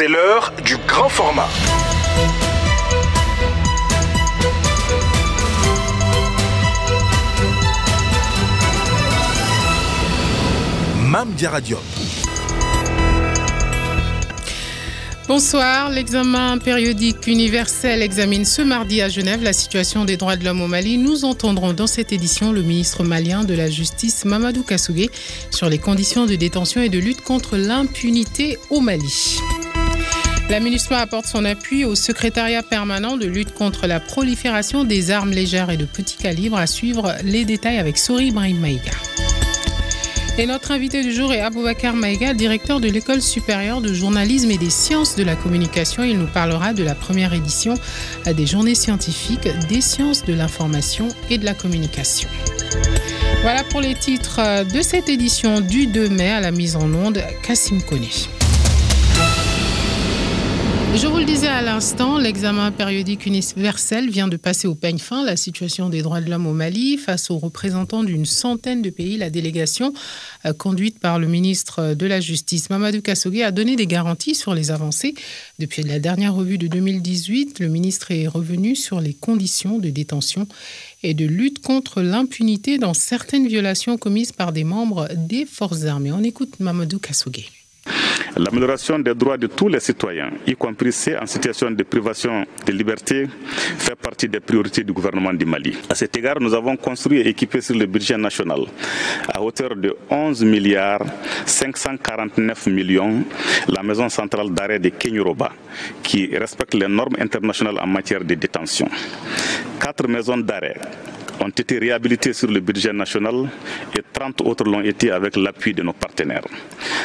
C'est l'heure du grand format. Mam Diaradiop. Bonsoir. L'examen périodique universel examine ce mardi à Genève la situation des droits de l'homme au Mali. Nous entendrons dans cette édition le ministre malien de la Justice Mamadou Kassougué sur les conditions de détention et de lutte contre l'impunité au Mali. La MINUSMA apporte son appui au secrétariat permanent de lutte contre la prolifération des armes légères et de petit calibre. À suivre les détails avec Sori Brahim Maïga. Et notre invité du jour est Aboubakar Maïga, directeur de l'École supérieure de journalisme et des sciences de la communication. Il nous parlera de la première édition des journées scientifiques des sciences de l'information et de la communication. Voilà pour les titres de cette édition du 2 mai à la mise en onde, Kassim Kone. Je vous le disais à l'instant, l'examen périodique universel vient de passer au peigne fin la situation des droits de l'homme au Mali face aux représentants d'une centaine de pays. La délégation, euh, conduite par le ministre de la Justice, Mamadou Kassogé, a donné des garanties sur les avancées. Depuis la dernière revue de 2018, le ministre est revenu sur les conditions de détention et de lutte contre l'impunité dans certaines violations commises par des membres des forces armées. On écoute Mamadou Kassogé. L'amélioration des droits de tous les citoyens, y compris ceux en situation de privation de liberté, fait partie des priorités du gouvernement du Mali. À cet égard, nous avons construit et équipé sur le budget national à hauteur de 11 milliards 549 millions la maison centrale d'arrêt de Kenyuroba, qui respecte les normes internationales en matière de détention. Quatre maisons d'arrêt ont été réhabilités sur le budget national et 30 autres l'ont été avec l'appui de nos partenaires.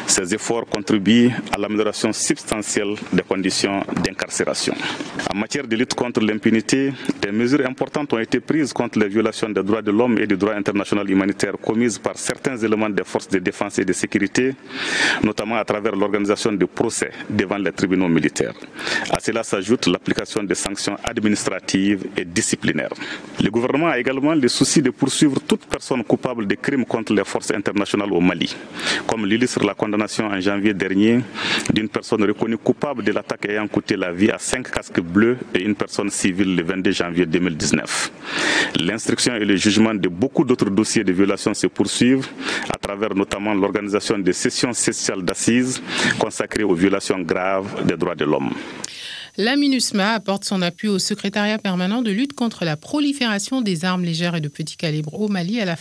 Ces efforts contribuent à l'amélioration substantielle des conditions d'incarcération. En matière de lutte contre l'impunité, des mesures importantes ont été prises contre les violations des droits de l'homme et du droit international humanitaire commises par certains éléments des forces de défense et de sécurité, notamment à travers l'organisation de procès devant les tribunaux militaires. À cela s'ajoute l'application des sanctions administratives et disciplinaires. Le gouvernement a également le souci de poursuivre toute personne coupable de crimes contre les forces internationales au Mali, comme l'illustre la condamnation en janvier dernier d'une personne reconnue coupable de l'attaque ayant coûté la vie à cinq casques bleus et une personne civile le 22 janvier 2019. L'instruction et le jugement de beaucoup d'autres dossiers de violation se poursuivent à travers notamment l'organisation de sessions spéciales d'assises consacrées aux violations graves des droits de l'homme. La MINUSMA apporte son appui au secrétariat permanent de lutte contre la prolifération des armes légères et de petit calibre au Mali à la,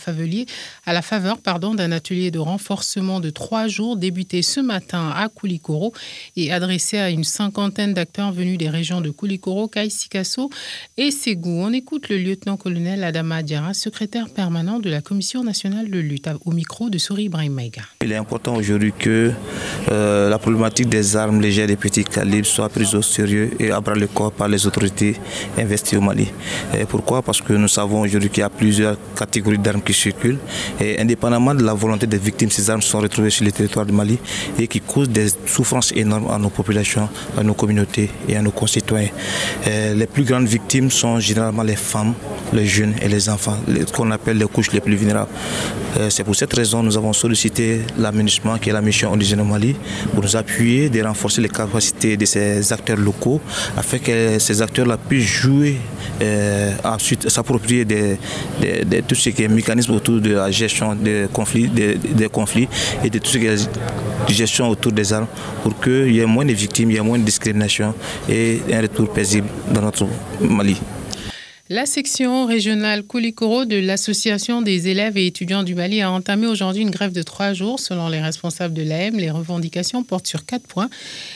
à la faveur d'un atelier de renforcement de trois jours débuté ce matin à Koulikoro et adressé à une cinquantaine d'acteurs venus des régions de Koulikoro, Kaïsikasso et Ségou. On écoute le lieutenant-colonel Adama Diara, secrétaire permanent de la Commission nationale de lutte, au micro de Sori Ibrahim. Il est important aujourd'hui que euh, la problématique des armes légères et petits calibres soit prise au sérieux et à bras le corps par les autorités investies au Mali. Pourquoi? Parce que nous savons aujourd'hui qu'il y a plusieurs catégories d'armes qui circulent et indépendamment de la volonté des victimes, ces armes sont retrouvées sur le territoire du Mali et qui causent des souffrances énormes à nos populations, à nos communautés et à nos concitoyens. les plus grandes victimes sont généralement les femmes, les jeunes et les enfants, ce qu'on appelle les couches les plus vulnérables. C'est pour cette raison que nous avons sollicité l'aménagement qui est la mission indigène au Mali pour nous appuyer et renforcer les capacités de ces acteurs locaux afin que ces acteurs-là puissent jouer, euh, ensuite s'approprier de, tout ce qui est mécanisme autour de la gestion des conflits, des, conflits et de tout ce qui est gestion autour des armes pour qu'il y ait moins de victimes, il y ait moins de discrimination et un retour paisible dans notre Mali. La section régionale Koulikoro de l'Association des élèves et étudiants du Mali a entamé aujourd'hui une grève de trois jours. Selon les responsables de l'AM, les revendications portent sur quatre points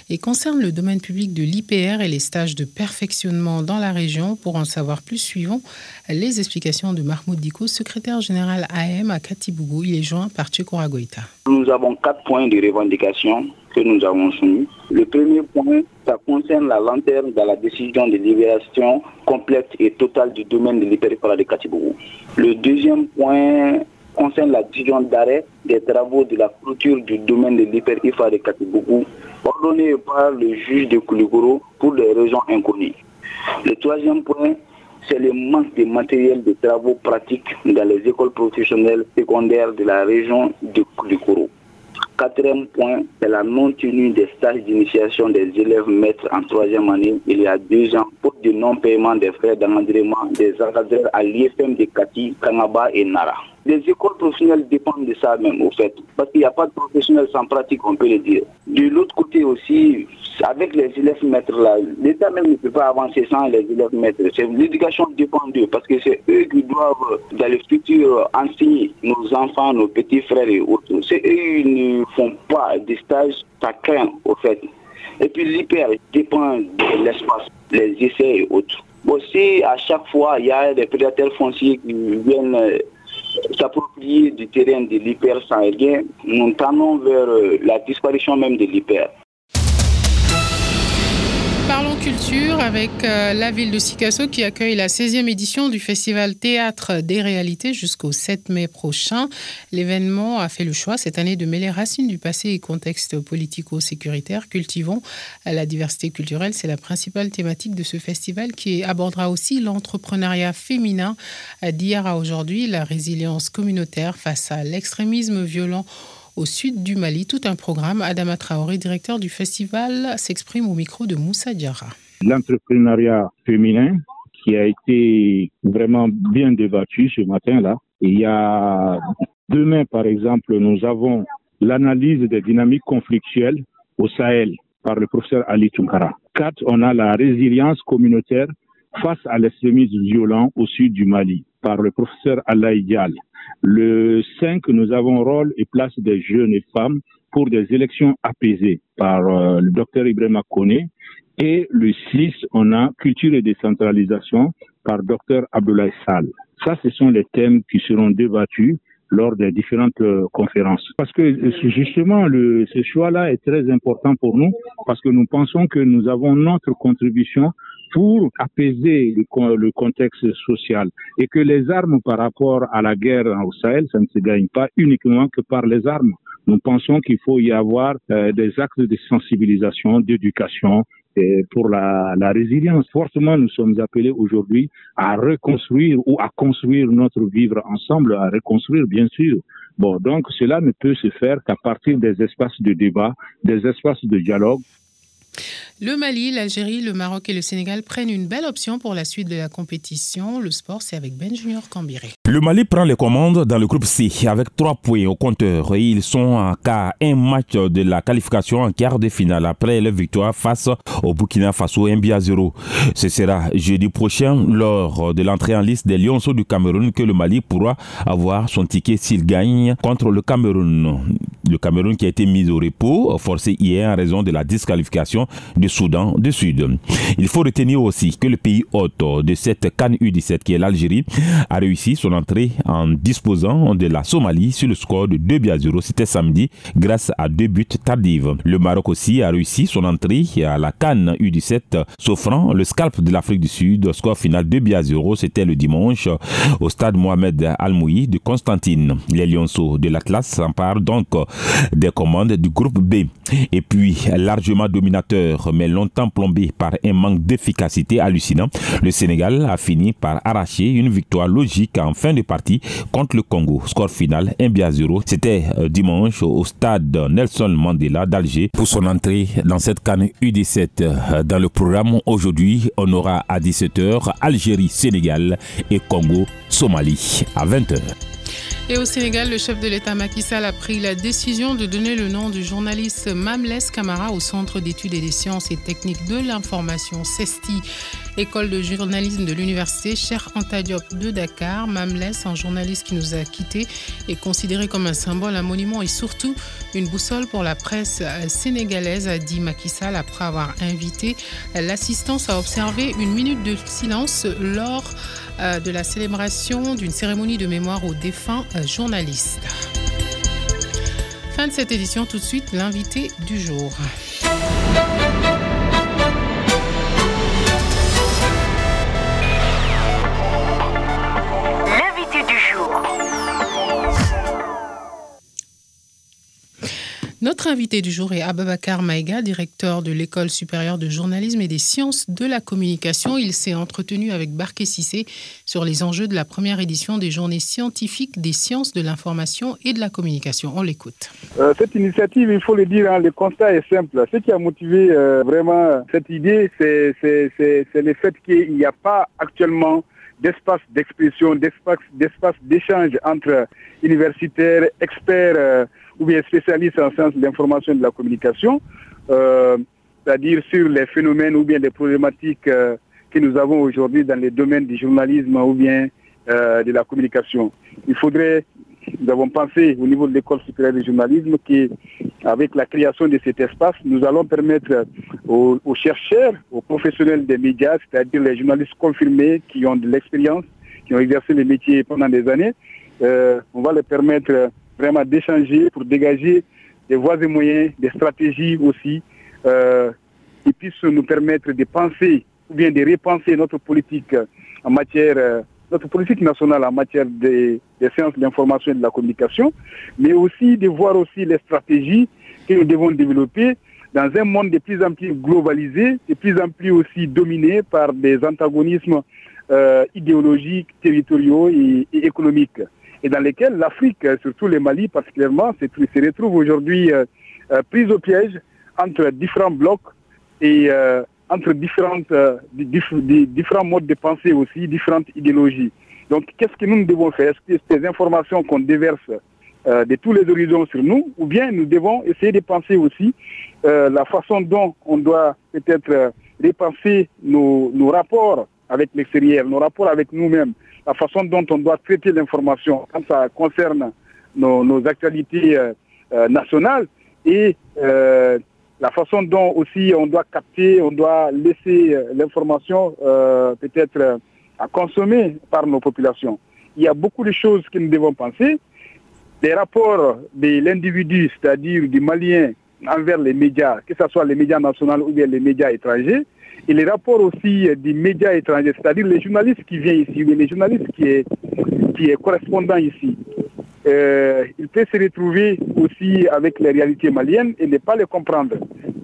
et concernent le domaine public de l'IPR et les stages de perfectionnement dans la région. Pour en savoir plus, suivons les explications de Mahmoud Diko, secrétaire général AM à Katibougou. Il est joint par Tchekora Goïta. Nous avons quatre points de revendication que nous avons soumis. Le premier point, ça concerne la lanterne dans la décision de libération complète et totale du domaine de l'hyperipara de Katibougou. Le deuxième point concerne la décision d'arrêt des travaux de la clôture du domaine de l'hyper-IFA de Katibougou, ordonnée par le juge de Kouligoro pour des raisons inconnues. Le troisième point, c'est le manque de matériel de travaux pratiques dans les écoles professionnelles secondaires de la région de Kouligoro. Quatrième point, c'est la non-tenue des stages d'initiation des élèves maîtres en troisième année il y a deux ans pour du non-paiement des frais d'encadrement des encadreurs à l'IFM de Kati, Kanaba et Nara. Les écoles professionnelles dépendent de ça même, au fait. Parce qu'il n'y a pas de professionnels sans pratique, on peut le dire. De l'autre côté aussi, avec les élèves maîtres l'État même ne peut pas avancer sans les élèves maîtres. L'éducation dépend d'eux, parce que c'est eux qui doivent, dans le futur, enseigner nos enfants, nos petits frères et autres. C'est eux qui ne font pas des stages, ça craint, au fait. Et puis l'hyper dépend de l'espace, les essais et autres. Aussi, à chaque fois, il y a des prédateurs fonciers qui viennent s'approprier du terrain de l'hyper sanguin, nous tendons vers euh, la disparition même de l'hyper. Avec euh, la ville de Sikasso qui accueille la 16e édition du festival Théâtre des réalités jusqu'au 7 mai prochain. L'événement a fait le choix cette année de mêler racines du passé et contexte politico-sécuritaire. Cultivons la diversité culturelle, c'est la principale thématique de ce festival qui abordera aussi l'entrepreneuriat féminin d'hier à aujourd'hui, la résilience communautaire face à l'extrémisme violent au sud du Mali. Tout un programme. Adama Traoré, directeur du festival, s'exprime au micro de Moussa Diarra. L'entrepreneuriat féminin qui a été vraiment bien débattu ce matin-là. Il y a demain, par exemple, nous avons l'analyse des dynamiques conflictuelles au Sahel par le professeur Ali Tunkara. Quatre, on a la résilience communautaire face à l'extrémisme violent au sud du Mali par le professeur Allah Dial. Le 5, nous avons rôle et place des jeunes et femmes pour des élections apaisées par euh, le docteur Ibrahim Kone. Et le 6, on a culture et décentralisation par docteur Abdoulaye Sall. Ça, ce sont les thèmes qui seront débattus lors des différentes euh, conférences. Parce que euh, justement, le, ce choix-là est très important pour nous parce que nous pensons que nous avons notre contribution pour apaiser le, contexte social et que les armes par rapport à la guerre au Sahel, ça ne se gagne pas uniquement que par les armes. Nous pensons qu'il faut y avoir euh, des actes de sensibilisation, d'éducation, pour la, résilience. Fortement, nous sommes appelés aujourd'hui à reconstruire ou à construire notre vivre ensemble, à reconstruire, bien sûr. Bon, donc cela ne peut se faire qu'à partir des espaces de débat, des espaces de dialogue. Le Mali, l'Algérie, le Maroc et le Sénégal prennent une belle option pour la suite de la compétition. Le sport, c'est avec Ben Junior Cambiré. Le Mali prend les commandes dans le groupe C avec trois points au compteur. Ils sont qu'à un match de la qualification en quart de finale après leur victoire face au Burkina Faso 1 à 0. Ce sera jeudi prochain lors de l'entrée en liste des Lionceaux du Cameroun que le Mali pourra avoir son ticket s'il gagne contre le Cameroun. Le Cameroun qui a été mis au repos, forcé hier en raison de la disqualification de Soudan du Sud. Il faut retenir aussi que le pays hôte de cette Cannes U17 qui est l'Algérie a réussi son entrée en disposant de la Somalie sur le score de 2 à 0. C'était samedi grâce à deux buts tardives. Le Maroc aussi a réussi son entrée à la Cannes U17 s'offrant le scalp de l'Afrique du Sud. Score final 2 à 0. C'était le dimanche au stade Mohamed Al-Moui de Constantine. Les Lionceaux de l'Atlas s'emparent donc des commandes du groupe B. Et puis largement dominateur mais longtemps plombé par un manque d'efficacité hallucinant, le Sénégal a fini par arracher une victoire logique en fin de partie contre le Congo. Score final 1 0. C'était euh, dimanche au stade Nelson Mandela d'Alger pour son entrée dans cette canne U17. Euh, dans le programme aujourd'hui, on aura à 17h Algérie, Sénégal et Congo, Somalie à 20h. Et au Sénégal, le chef de l'État Macky Sall a pris la décision de donner le nom du journaliste Mamles Camara au Centre d'études et des sciences et techniques de l'information CESTI, école de journalisme de l'université Cheikh Anta Diop de Dakar. Mamles, un journaliste qui nous a quittés, est considéré comme un symbole, un monument et surtout une boussole pour la presse sénégalaise, a dit Macky Sall après avoir invité l'assistance à observer une minute de silence lors euh, de la célébration d'une cérémonie de mémoire aux défunts euh, journalistes. Fin de cette édition, tout de suite l'invité du jour. Invité du jour est Ababakar Maïga, directeur de l'École supérieure de journalisme et des sciences de la communication. Il s'est entretenu avec Barké Sissé sur les enjeux de la première édition des journées scientifiques des sciences de l'information et de la communication. On l'écoute. Euh, cette initiative, il faut le dire, hein, le constat est simple. Ce qui a motivé euh, vraiment cette idée, c'est le fait qu'il n'y a pas actuellement d'espace d'expression, d'espace d'échange entre universitaires, experts euh, ou bien spécialistes en sciences de l'information et de la communication, euh, c'est-à-dire sur les phénomènes ou bien les problématiques euh, que nous avons aujourd'hui dans les domaines du journalisme ou bien de la communication. Il faudrait nous avons pensé au niveau de l'école supérieure de journalisme qu'avec la création de cet espace, nous allons permettre aux, chercheurs, aux professionnels des médias, c'est-à-dire les journalistes confirmés qui ont de l'expérience, qui ont exercé le métier pendant des années, euh, on va leur permettre vraiment d'échanger pour dégager des voies et moyens, des stratégies aussi, euh, qui puissent nous permettre de penser ou bien de repenser notre politique en matière euh, notre politique nationale en matière des, sciences de l'information et de la communication, mais aussi de voir aussi les stratégies que nous devons développer dans un monde de plus en plus globalisé, de plus en plus aussi dominé par des antagonismes euh, idéologiques, territoriaux et, économiques, et dans lesquels l'Afrique, surtout le Mali particulièrement, se, retrouve aujourd'hui euh, euh, prise au piège entre différents blocs et entre différents modes de pensée aussi, différentes idéologies. Donc, qu'est-ce que nous devons faire? Est-ce que ces informations qu'on déverse euh, de tous les horizons sur nous, ou bien nous devons essayer de penser aussi euh, la façon dont on doit peut-être repenser nos, nos rapports avec l'extérieur, nos rapports avec nous-mêmes, la façon dont on doit traiter l'information quand ça concerne nos, actualités nationales et la façon dont aussi on doit capter, on doit laisser euh, l'information euh, peut-être euh, à consommer par nos populations. Il y a beaucoup de choses que nous devons penser. Les rapports de l'individu, c'est-à-dire du Malien envers les médias, que ce soit les médias nationaux ou bien les médias étrangers, et les rapports aussi des médias étrangers, c'est-à-dire les journalistes qui viennent ici, ou les journalistes qui est, qui est correspondant ici. Euh, il peut se retrouver aussi avec les réalités maliennes et ne pas les comprendre.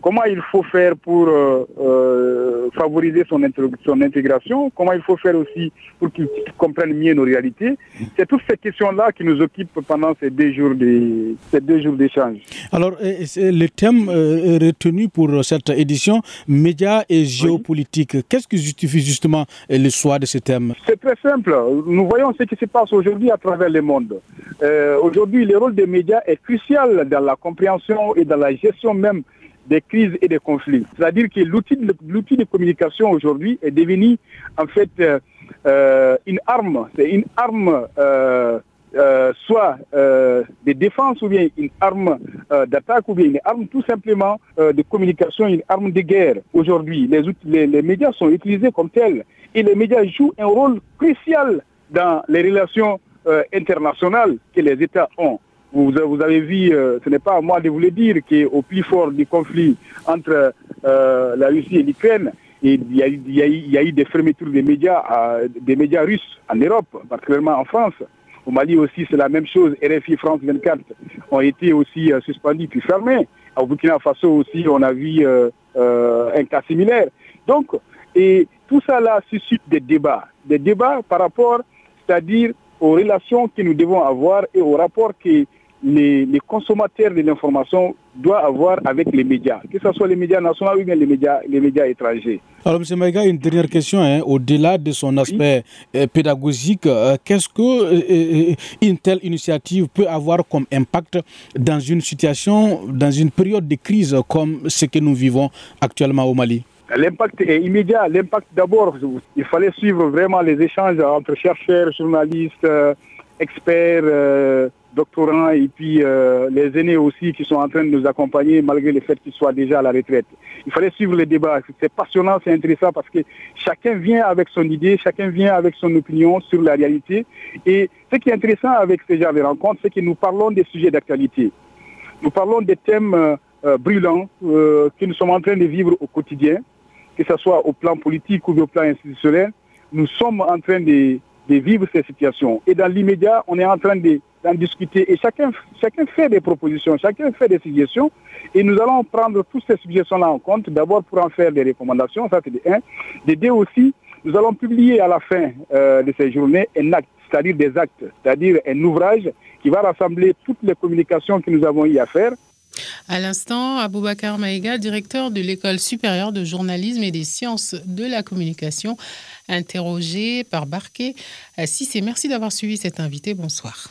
Comment il faut faire pour euh, euh, favoriser son, son, intégration? Comment il faut faire aussi pour qu'ils comprennent mieux nos réalités? C'est toutes ces questions-là qui nous occupent pendant ces deux jours d'échange. Alors, le thème retenu pour cette édition, médias et géopolitique, qu'est-ce qui justifie justement le choix de ce thème? C'est très simple. Nous voyons ce qui se passe aujourd'hui à travers le monde. Euh, aujourd'hui, le rôle des médias est crucial dans la compréhension et dans la gestion même des crises et des conflits. C'est-à-dire que l'outil de, communication aujourd'hui est devenu en fait euh, euh, une arme. C'est une arme soit de défense ou bien une arme d'attaque ou bien une arme tout simplement de communication, une arme de guerre. Aujourd'hui, les, les, médias sont utilisés comme tels et les médias jouent un rôle crucial dans les relations euh, internationales que les États ont. Vous, avez vu, euh, ce n'est pas à moi de vous le dire, qu'au plus fort du conflit entre euh, la Russie et l'Ukraine, il y, a, eu des fermetures des médias, des médias russes en Europe, particulièrement en France. Au Mali aussi, c'est la même chose. RFI France 24 ont été aussi suspendus puis fermés. Au Burkina Faso aussi, on a vu un cas similaire. Donc, et tout ça là suscite des débats. Des débats par rapport, c'est-à-dire aux relations que nous devons avoir et aux rapports que les, consommateurs de l'information doivent avoir avec les médias, que ce soit les médias nationaux ou bien les médias, les médias étrangers. Alors, M. Maïga, une dernière question. Hein. Au-delà de son aspect euh, pédagogique, euh, qu'est-ce qu'une euh, telle initiative peut avoir comme impact dans une situation, dans une période de crise comme ce que nous vivons actuellement au Mali? L'impact est immédiat. L'impact d'abord, il fallait suivre vraiment les échanges entre chercheurs, journalistes, euh, experts, euh, doctorants et puis euh, les aînés aussi qui sont en train de nous accompagner malgré le fait qu'ils soient déjà à la retraite. Il fallait suivre les débats. C'est passionnant, c'est intéressant parce que chacun vient avec son idée, chacun vient avec son opinion sur la réalité. Et ce qui est intéressant avec ces genre de rencontres, c'est que nous parlons des sujets d'actualité. Nous parlons des thèmes brûlants que nous sommes en train de vivre au quotidien que ce soit au plan politique ou au plan institutionnel, nous sommes en train de, vivre ces situations. Et dans l'immédiat, on est en train de d'en discuter et chacun, chacun fait des propositions, chacun fait des suggestions et nous allons prendre toutes ces suggestions-là en compte, d'abord pour en faire des recommandations, ça c'est de un. De deux aussi, nous allons publier à la fin euh, de ces journées un acte, c'est-à-dire des actes, c'est-à-dire un ouvrage qui va rassembler toutes les communications que nous avons eu à faire. À l'instant, Aboubacar Maïga, directeur de l'École supérieure de journalisme et des sciences de la communication, interrogé par Barquet. Si c'est merci d'avoir suivi cet invité. Bonsoir.